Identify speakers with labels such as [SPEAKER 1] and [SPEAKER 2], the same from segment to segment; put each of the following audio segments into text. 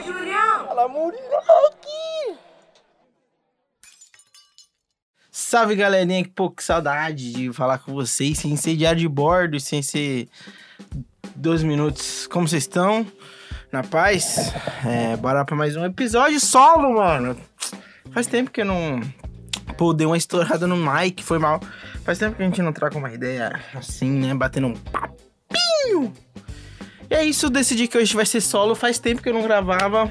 [SPEAKER 1] Oi, Julião!
[SPEAKER 2] Fala, moleque! Salve, galerinha. Que pouco saudade de falar com vocês, sem ser diário de bordo, sem ser dois minutos. Como vocês estão? Na paz? É, bora pra mais um episódio solo, mano. Faz tempo que eu não... Pô, dei uma estourada no mic, foi mal. Faz tempo que a gente não troca uma ideia assim, né? Batendo um papinho. E é isso, decidi que hoje vai ser solo. Faz tempo que eu não gravava.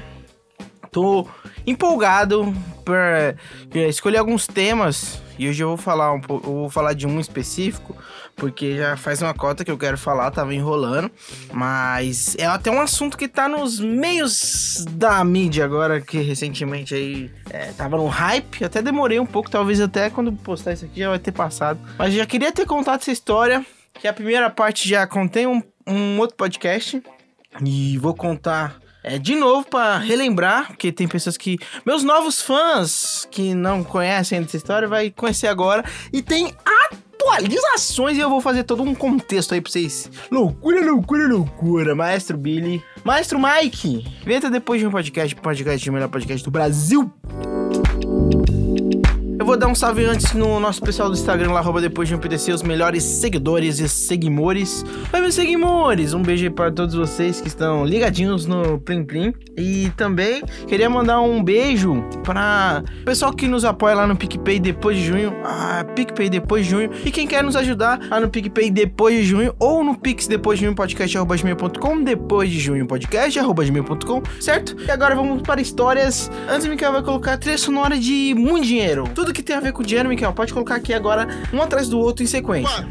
[SPEAKER 2] Tô empolgado pra eh, escolher alguns temas. E hoje eu vou falar um pouco, vou falar de um específico, porque já faz uma cota que eu quero falar, tava enrolando. Mas é até um assunto que tá nos meios da mídia agora, que recentemente aí é, tava no hype. Até demorei um pouco, talvez até quando postar isso aqui já vai ter passado. Mas já queria ter contado essa história. Que a primeira parte já contém um, um outro podcast. E vou contar é, de novo para relembrar, porque tem pessoas que. Meus novos fãs que não conhecem essa história vai conhecer agora. E tem atualizações e eu vou fazer todo um contexto aí pra vocês. Loucura, loucura, loucura. Maestro Billy. Maestro Mike. Venta depois de um podcast, podcast de melhor podcast do Brasil. Eu vou dar um salve antes no nosso pessoal do Instagram, lá, depois de um PDC, os melhores seguidores e seguimores. Oi, meus seguimores! Um beijo para todos vocês que estão ligadinhos no Plim Plim. E também queria mandar um beijo para o pessoal que nos apoia lá no PicPay depois de junho. Ah, PicPay depois de junho. E quem quer nos ajudar lá no PicPay depois de junho ou no Pix depois de junho podcast arroba gmail.com, depois de junho podcast arroba gmail.com, certo? E agora vamos para histórias. Antes, Mikael vai colocar trilha sonora de muito dinheiro. Tudo que tem a ver com dinheiro, Mikael, pode colocar aqui agora um atrás do outro em sequência.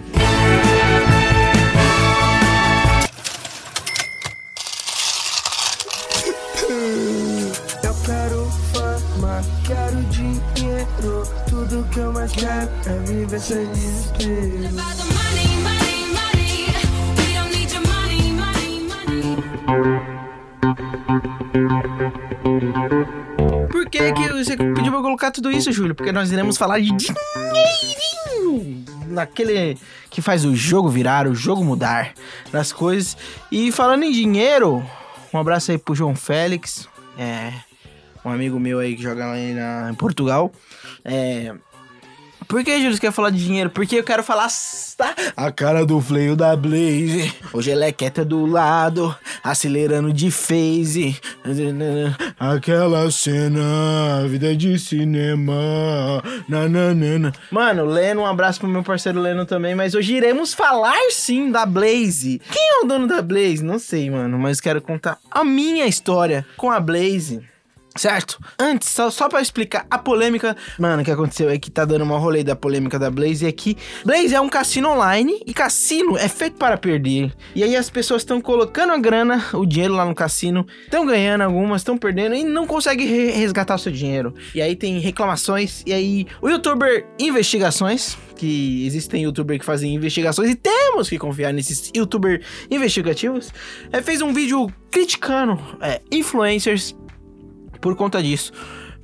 [SPEAKER 3] Eu quero fama, quero dinheiro. Tudo que eu mais quero é viver sem desespero.
[SPEAKER 4] Money, money, money.
[SPEAKER 2] Por que, que você pediu pra colocar tudo isso, Júlio? Porque nós iremos falar de dinheirinho. Naquele que faz o jogo virar, o jogo mudar, das coisas. E falando em dinheiro, um abraço aí pro João Félix, é, um amigo meu aí que joga lá em Portugal. É, por que, Júlio, você quer falar de dinheiro? Porque eu quero falar tá? a cara do fleio da Blaze. O Gelequeta do lado, acelerando de phase. Aquela cena, vida de cinema. Nananana. Mano, Leno, um abraço pro meu parceiro Leno também. Mas hoje iremos falar sim da Blaze. Quem é o dono da Blaze? Não sei, mano, mas quero contar a minha história com a Blaze. Certo? Antes, só, só pra explicar a polêmica, mano, que aconteceu é que tá dando uma rolê da polêmica da Blaze é que Blaze é um cassino online e cassino é feito para perder. E aí as pessoas estão colocando a grana, o dinheiro lá no cassino, estão ganhando algumas, estão perdendo e não conseguem re- resgatar o seu dinheiro. E aí tem reclamações, e aí o youtuber Investigações, que existem youtubers que fazem investigações e temos que confiar nesses youtubers investigativos, é, fez um vídeo criticando é, influencers por conta disso.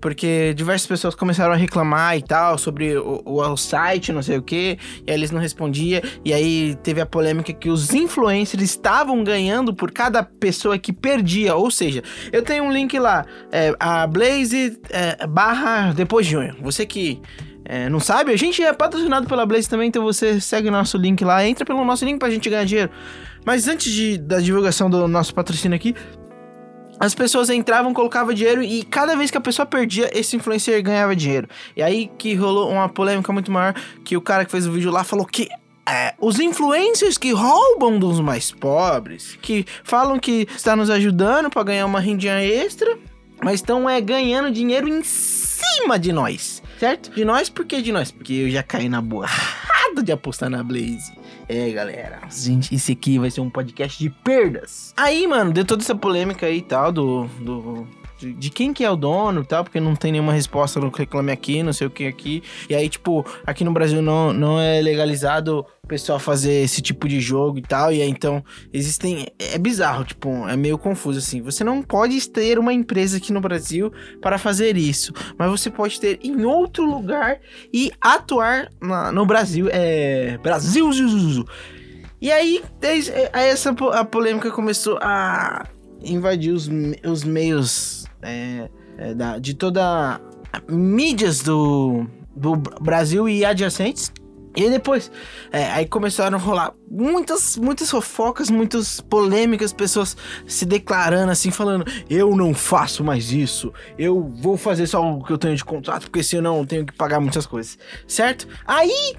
[SPEAKER 2] Porque diversas pessoas começaram a reclamar e tal sobre o, o- o site, não sei o que, e aí eles não respondiam. E aí teve a polêmica que os influencers estavam ganhando por cada pessoa que perdia. Ou seja, eu tenho um link lá, é, a Blaze é, barra depois de junho. Você que é, não sabe, a gente é patrocinado pela Blaze também, então você segue o nosso link lá, entra pelo nosso link pra gente ganhar dinheiro. Mas antes de, da divulgação do nosso patrocínio aqui, as pessoas entravam, colocavam dinheiro e cada vez que a pessoa perdia, esse influencer ganhava dinheiro. E aí que rolou uma polêmica muito maior, que o cara que fez o vídeo lá falou que é, os influencers que roubam dos mais pobres, que falam que está nos ajudando para ganhar uma rendinha extra, mas estão é, ganhando dinheiro em cima de nós, certo? De nós, por que de nós? Porque eu já caí na borrada de apostar na Blaze. É, galera, gente, esse aqui vai ser um podcast de perdas. Aí, mano, deu toda essa polêmica aí e tal do, do de, quem que é o dono e tal, porque não tem nenhuma resposta no Reclame Aqui, não sei o que aqui. E aí, tipo, aqui no Brasil não, não é legalizado o pessoal fazer esse tipo de jogo e tal. E aí, então, existem. É bizarro, tipo, é meio confuso assim. Você não pode ter uma empresa aqui no Brasil para fazer isso, mas você pode ter em outro lugar e atuar na- no Brasil. É. Brasil! Zuzuzu. E aí, desde- aí essa a polêmica começou a invadir os, os meios é, é, da- de toda mídias do, do Brasil e adjacentes. E depois, é, aí começaram a rolar muitas, muitas fofocas, muitas polêmicas, pessoas se declarando assim, falando: eu não faço mais isso, eu vou fazer só o que eu tenho de contrato, porque senão eu tenho que pagar muitas coisas, certo? Aí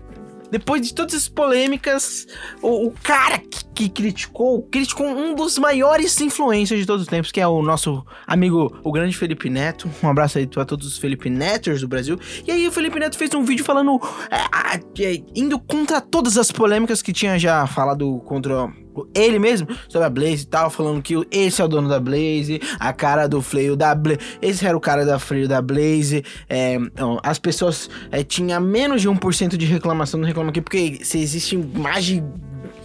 [SPEAKER 2] depois de todas as polêmicas, o, o cara que, que criticou, criticou um dos maiores influencers de todos os tempos, que é o nosso amigo, o grande Felipe Neto. Um abraço aí pra todos os Felipe Neters do Brasil. E aí o Felipe Neto fez um vídeo falando, é, é, indo contra todas as polêmicas que tinha já falado contra ele mesmo, sobre a Blaze e tal, falando que esse é o dono da Blaze, a cara do Fleio da Blaze, esse era o cara da Fleio da Blaze, é, ó, as pessoas é, tinha menos de 1% de reclamação no Reclama Aqui, porque se existe mais de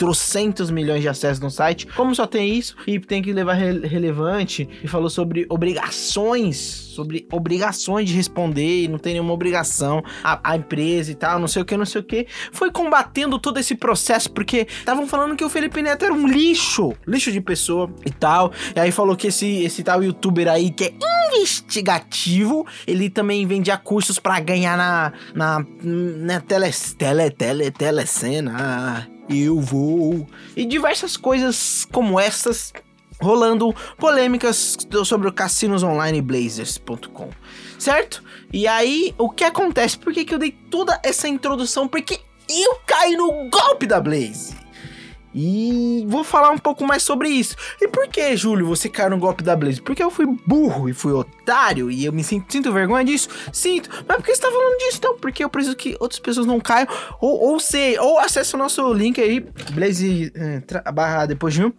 [SPEAKER 2] trocentos milhões de acessos no site, como só tem isso, e tem que levar re- relevante, e falou sobre obrigações, sobre obrigações de responder, e não tem nenhuma obrigação, a, empresa e tal, não sei o que, não sei o que, foi combatendo todo esse processo, porque estavam falando que o Felipe Neto era um lixo, lixo de pessoa e tal, e aí falou que esse, esse tal youtuber aí, que é investigativo, ele também vendia cursos pra ganhar na, na, na tele, tele, tele, telecena, eu vou, e diversas coisas como essas, rolando polêmicas sobre o cassinosonlineblazers.com, certo? E aí, o que acontece? Por que, que eu dei toda essa introdução? Porque eu caí no golpe da Blaze. E vou falar um pouco mais sobre isso. E por que, Júlio, você caiu no golpe da Blaze? Porque eu fui burro e fui otário e eu me sinto, sinto vergonha disso? Sinto. Mas por que você tá falando disso? Então, porque eu preciso que outras pessoas não caiam. Ou, ou se, ou acesse o nosso link aí, Blaze tra- barra depois de um.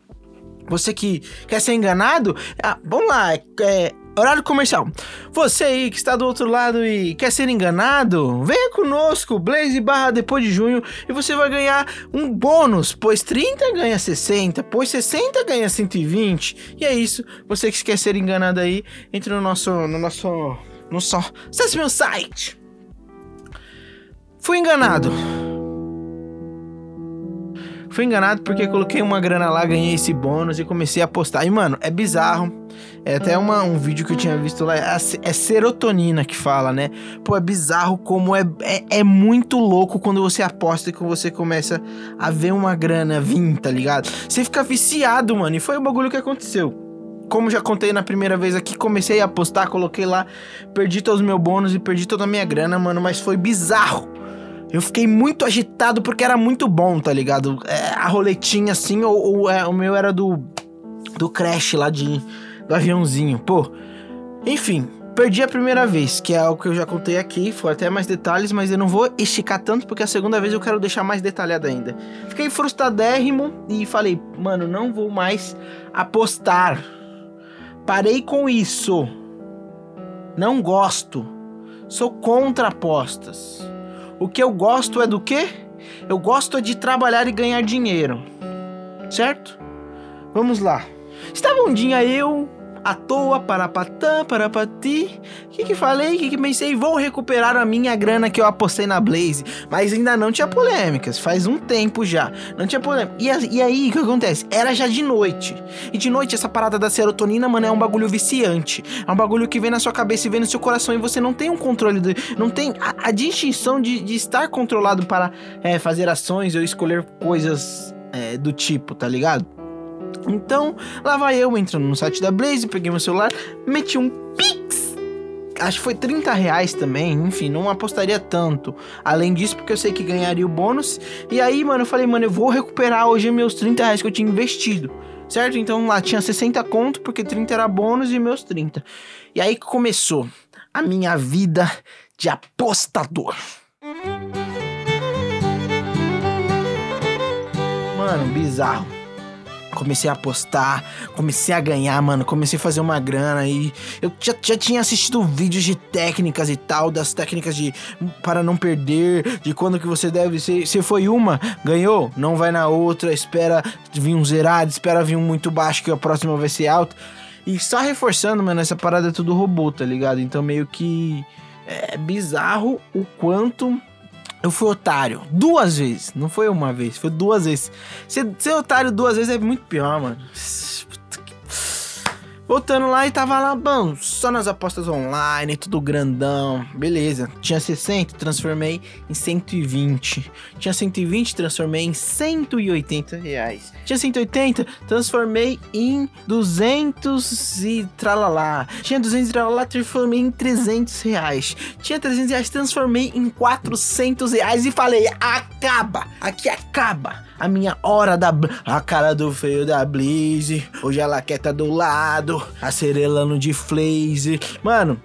[SPEAKER 2] Você que quer ser enganado, ah, vamos lá, é, horário comercial. Você aí que está do outro lado e quer ser enganado, venha conosco, Blaze barra depois de junho, e você vai ganhar um bônus, pois 30 ganha 60, pois 60 ganha 120. E é isso, você que quer ser enganado aí, entre no nosso, no nosso, no só, acesse meu site. Fui enganado. Fui enganado porque coloquei uma grana lá, ganhei esse bônus e comecei a apostar. E, mano, é bizarro. É até uma, um vídeo que eu tinha visto lá. É, é serotonina que fala, né? Pô, é bizarro como é, é, é muito louco quando você aposta e que você começa a ver uma grana vir, tá ligado? Você fica viciado, mano. E foi o bagulho que aconteceu. Como já contei na primeira vez aqui, comecei a apostar, coloquei lá, perdi todos os meus bônus e perdi toda a minha grana, mano. Mas foi bizarro. Eu fiquei muito agitado porque era muito bom, tá ligado? É, a roletinha assim, ou, ou, é, o meu era do. Do Crash lá de. Do aviãozinho. Pô. Enfim, perdi a primeira vez, que é algo que eu já contei aqui. Foi até mais detalhes, mas eu não vou esticar tanto porque a segunda vez eu quero deixar mais detalhado ainda. Fiquei frustradérrimo e falei, mano, não vou mais apostar. Parei com isso. Não gosto. Sou contra apostas. O que eu gosto é do quê? Eu gosto é de trabalhar e ganhar dinheiro. Certo? Vamos lá. Estava um dia eu, à toa, parapatã, parapati. O que que falei? O que que pensei? Vou recuperar a minha grana que eu apostei na Blaze. Mas ainda não tinha polêmicas. Faz um tempo já. Não tinha polêmica. E, e aí, o que acontece? Era já de noite. E de noite, essa parada da serotonina, mano, é um bagulho viciante. É um bagulho que vem na sua cabeça e vem no seu coração. E você não tem um controle. Do, não tem a, a distinção de, de estar controlado para é, fazer ações ou escolher coisas é, do tipo, tá ligado? Então, lá vai eu entrando no site da Blaze, peguei meu celular, meti um Pix. Acho que foi 30 reais também, enfim, não apostaria tanto. Além disso, porque eu sei que ganharia o bônus. E aí, mano, eu falei, mano, eu vou recuperar hoje meus 30 reais que eu tinha investido. Certo? Então lá tinha 60 conto, porque 30 era bônus e meus 30. E aí começou a minha vida de apostador. Mano, bizarro. Comecei a apostar, comecei a ganhar, mano, comecei a fazer uma grana aí. Eu já, já tinha assistido vídeos de técnicas e tal, das técnicas de para não perder, de quando que você deve ser. Se foi uma, ganhou, não vai na outra, espera vir um zerado, espera vir um muito baixo que a próxima vai ser alta. E só reforçando, mano, essa parada é tudo robô, tá ligado? Então meio que é bizarro o quanto eu fui otário. Duas vezes. Não foi uma vez, foi duas vezes. Ser, ser otário duas vezes é muito pior, mano. Voltando lá e tava lá, bom, só nas apostas online, tudo grandão, beleza. Tinha 60, transformei em 120. Tinha 120, transformei em 180 reais. Tinha 180, transformei em 200 e tralalá. Tinha 200 e tralalá, transformei em 300 reais. Tinha 300 reais, transformei em 400 reais e falei, acaba, aqui acaba. A minha hora da... A cara do feio da Blaze. Hoje ela quer tá do lado. Acerelando de Flaze. Mano,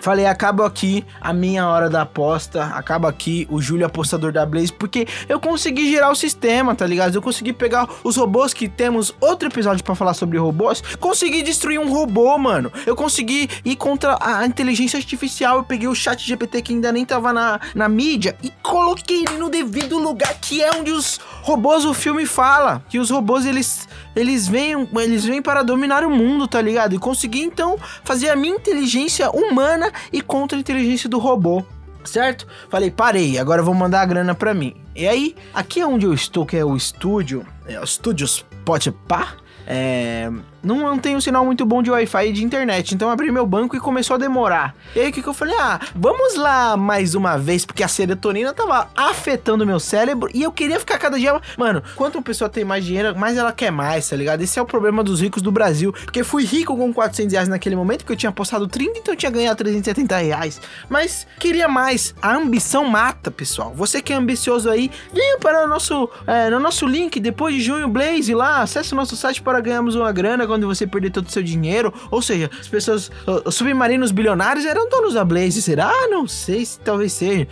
[SPEAKER 2] Falei, acaba aqui a minha hora da aposta, acaba aqui o Júlio apostador da Blaze, porque eu consegui gerar o sistema, tá ligado? Eu consegui pegar os robôs que temos outro episódio pra falar sobre robôs, consegui destruir um robô, mano. Eu consegui ir contra a inteligência artificial, eu peguei o chat GPT que ainda nem tava na, na mídia e coloquei ele no devido lugar, que é onde os robôs o filme fala, que os robôs eles eles vêm, eles vêm para dominar o mundo, tá ligado? E consegui então fazer a minha inteligência humana e contra a inteligência do robô. Certo? Falei, parei, agora vou mandar a grana pra mim. E aí, aqui é onde eu estou, que é o estúdio, é o Estúdios Potipá, é, não, não tem um sinal muito bom de Wi-Fi e de internet, então eu abri meu banco e começou a demorar. E aí o que, que eu falei? Ah, vamos lá mais uma vez, porque a serotonina tava afetando meu cérebro e eu queria ficar cada dia. Mano, quanto uma pessoa tem mais dinheiro, mais ela quer mais, tá ligado? Esse é o problema dos ricos do Brasil. Porque fui rico com 400 reais naquele momento, porque eu tinha apostado 30, então eu tinha ganhado 370 reais. Mas queria mais. A ambição mata, pessoal. Você que é ambicioso aí, venha para o nosso, é, no nosso link, depois de junho, Blaze lá, acesse o nosso site para ganharmos uma grana quando você perder todo o seu dinheiro. Ou seja, as pessoas, os submarinos bilionários eram donos da Blaze, será? Não sei se talvez seja.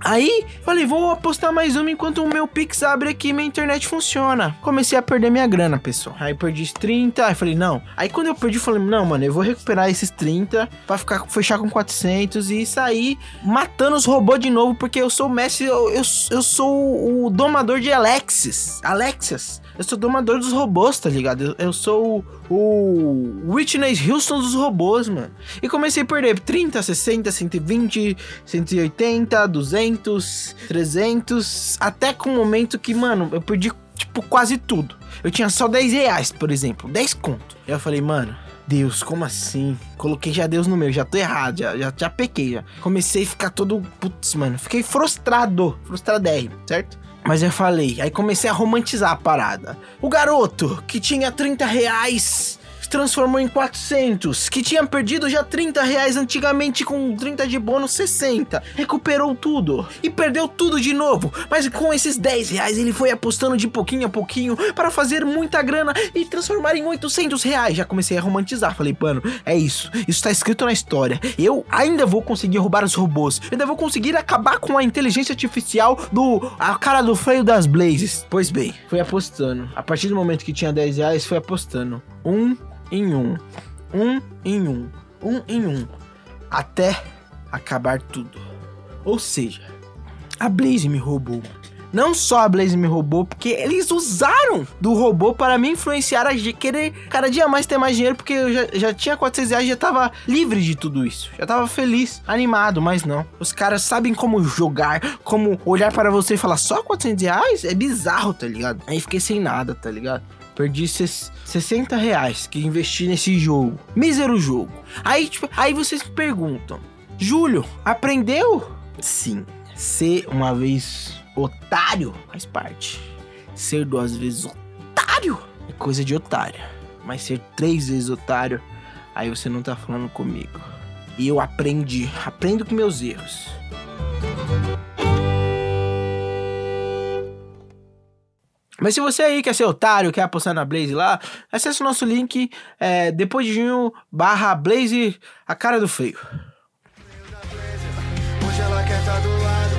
[SPEAKER 2] Aí, falei, vou apostar mais uma enquanto o meu Pix abre aqui minha internet funciona. Comecei a perder minha grana, pessoal. Aí perdi 30, aí falei, não. Aí quando eu perdi, falei, não, mano, eu vou recuperar esses 30 pra ficar, fechar com 400 e sair matando os robôs de novo, porque eu sou o mestre, eu, eu, eu sou o domador de Alexis. Alexias. Eu sou domador dos robôs, tá ligado? Eu, eu sou o, o Whitney Houston dos robôs, mano. E comecei a perder 30, 60, 120, 180, 200, 300, até com o momento que, mano, eu perdi, tipo, quase tudo. Eu tinha só 10 reais, por exemplo, 10 conto. Aí eu falei, mano, Deus, como assim? Coloquei já Deus no meu, já tô errado, já, já, já pequei, já. Comecei a ficar todo, putz, mano, fiquei frustrado, frustradérrimo, certo? Mas eu falei, aí comecei a romantizar a parada. O garoto que tinha 30 reais transformou em 400, que tinha perdido já 30 reais antigamente com 30 de bônus 60, recuperou tudo e perdeu tudo de novo, mas com esses 10 reais ele foi apostando de pouquinho a pouquinho para fazer muita grana e transformar em 800 reais. Já comecei a romantizar, falei, mano, é isso, isso tá escrito na história. Eu ainda vou conseguir roubar os robôs, ainda vou conseguir acabar com a inteligência artificial do a cara do freio das Blazes. Pois bem, fui apostando. A partir do momento que tinha 10 reais, fui apostando. Um em um. Um em um. Um em um. Até acabar tudo. Ou seja, a Blaze me roubou. Não só a Blaze me roubou, porque eles usaram do robô para me influenciar a querer cada dia mais ter mais dinheiro, porque eu já, já tinha 400 reais, já tava livre de tudo isso. Já tava feliz, animado, mas não. Os caras sabem como jogar, como olhar para você e falar só 400 reais? É bizarro, tá ligado? Aí fiquei sem nada, tá ligado? Perdi ses- 60 reais que investi nesse jogo. Mísero jogo. Aí, tipo, aí vocês perguntam: Júlio, aprendeu? Sim. Ser uma vez otário faz parte. Ser duas vezes otário é coisa de otário. Mas ser três vezes otário, aí você não tá falando comigo. E eu aprendi. Aprendo com meus erros. Mas se você aí quer ser otário, quer apostar na Blaze lá, acesse o nosso link é, depois de junho barra Blaze, a cara do feio.
[SPEAKER 3] Hoje ela quer tá do lado,